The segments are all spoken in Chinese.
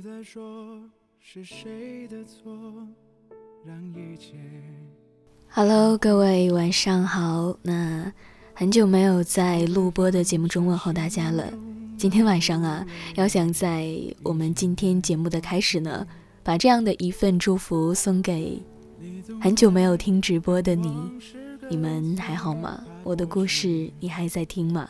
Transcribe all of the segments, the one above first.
别再说是谁的错，让一切。Hello，各位晚上好。那很久没有在录播的节目中问候大家了。今天晚上啊，要想在我们今天节目的开始呢，把这样的一份祝福送给很久没有听直播的你。你们还好吗？我的故事你还在听吗？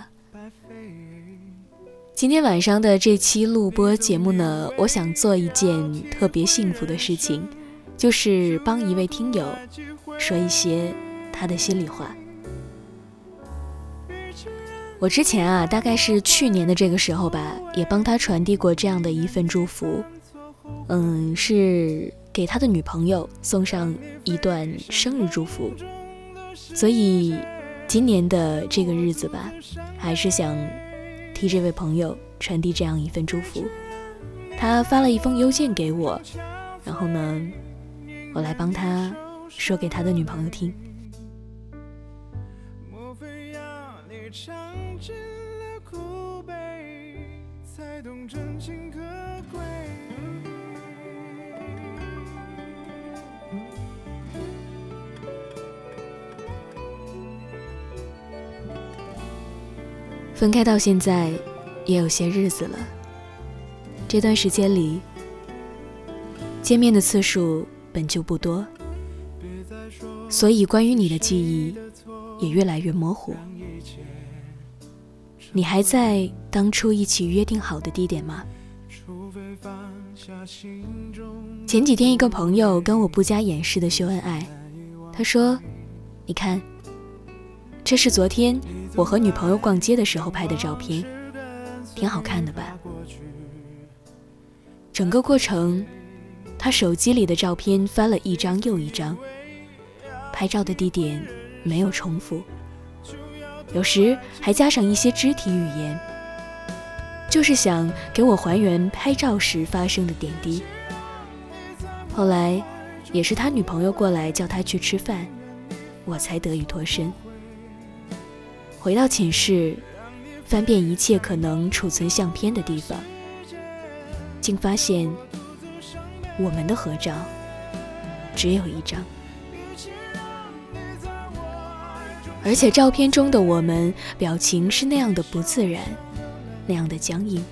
今天晚上的这期录播节目呢，我想做一件特别幸福的事情，就是帮一位听友说一些他的心里话。我之前啊，大概是去年的这个时候吧，也帮他传递过这样的一份祝福，嗯，是给他的女朋友送上一段生日祝福。所以，今年的这个日子吧，还是想。替这位朋友传递这样一份祝福，他发了一封邮件给我，然后呢，我来帮他说给他的女朋友听。分开到现在，也有些日子了。这段时间里，见面的次数本就不多，所以关于你的记忆也越来越模糊。你还在当初一起约定好的地点吗？前几天，一个朋友跟我不加掩饰的秀恩爱，他说：“你看。”这是昨天我和女朋友逛街的时候拍的照片，挺好看的吧？整个过程，他手机里的照片翻了一张又一张，拍照的地点没有重复，有时还加上一些肢体语言，就是想给我还原拍照时发生的点滴。后来，也是他女朋友过来叫他去吃饭，我才得以脱身。回到寝室，翻遍一切可能储存相片的地方，竟发现我们的合照只有一张，而且照片中的我们表情是那样的不自然，那样的僵硬。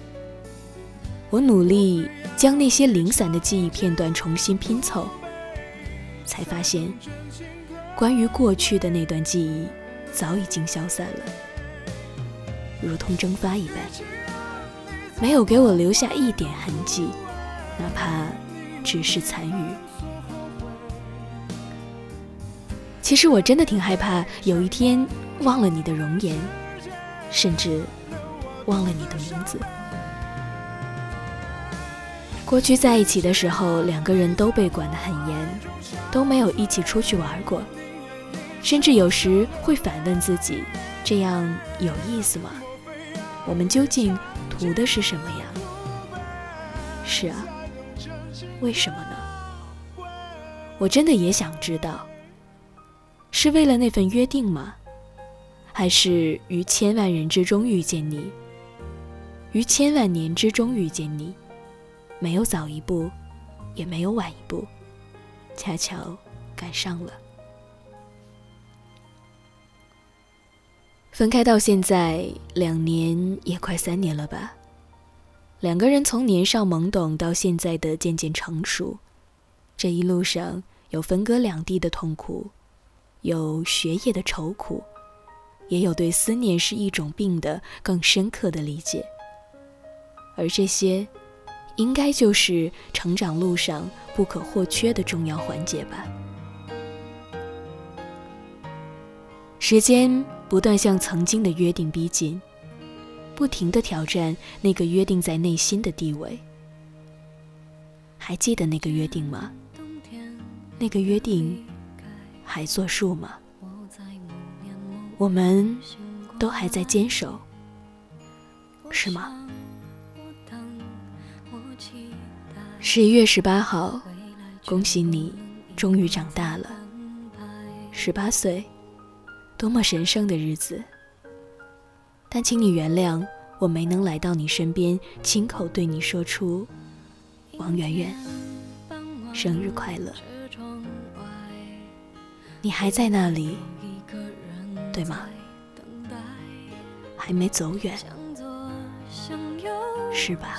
我努力将那些零散的记忆片段重新拼凑，才发现关于过去的那段记忆。早已经消散了，如同蒸发一般，没有给我留下一点痕迹，哪怕只是残余。其实我真的挺害怕有一天忘了你的容颜，甚至忘了你的名字。过去在一起的时候，两个人都被管得很严，都没有一起出去玩过。甚至有时会反问自己：这样有意思吗？我们究竟图的是什么呀？是啊，为什么呢？我真的也想知道，是为了那份约定吗？还是于千万人之中遇见你，于千万年之中遇见你，没有早一步，也没有晚一步，恰巧赶上了。分开到现在两年也快三年了吧，两个人从年少懵懂到现在的渐渐成熟，这一路上有分隔两地的痛苦，有学业的愁苦，也有对思念是一种病的更深刻的理解。而这些，应该就是成长路上不可或缺的重要环节吧。时间。不断向曾经的约定逼近，不停的挑战那个约定在内心的地位。还记得那个约定吗？那个约定还作数吗？我们都还在坚守，是吗？十一月十八号，恭喜你，终于长大了，十八岁。多么神圣的日子！但请你原谅我没能来到你身边，亲口对你说出王媛媛，生日快乐！你还在那里，对吗？还没走远，是吧？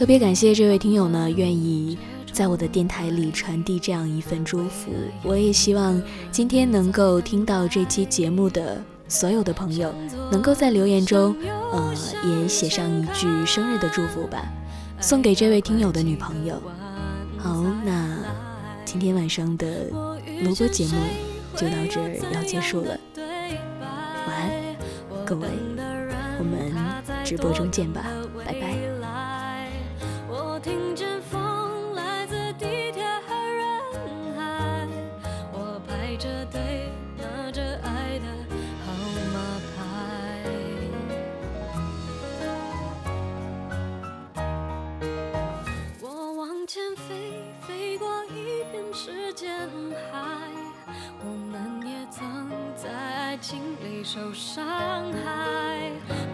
特别感谢这位听友呢，愿意在我的电台里传递这样一份祝福。我也希望今天能够听到这期节目的所有的朋友，能够在留言中，呃，也写上一句生日的祝福吧，送给这位听友的女朋友。好，那今天晚上的录播节目就到这儿要结束了，晚安，各位，我们直播中见吧，心里受伤害。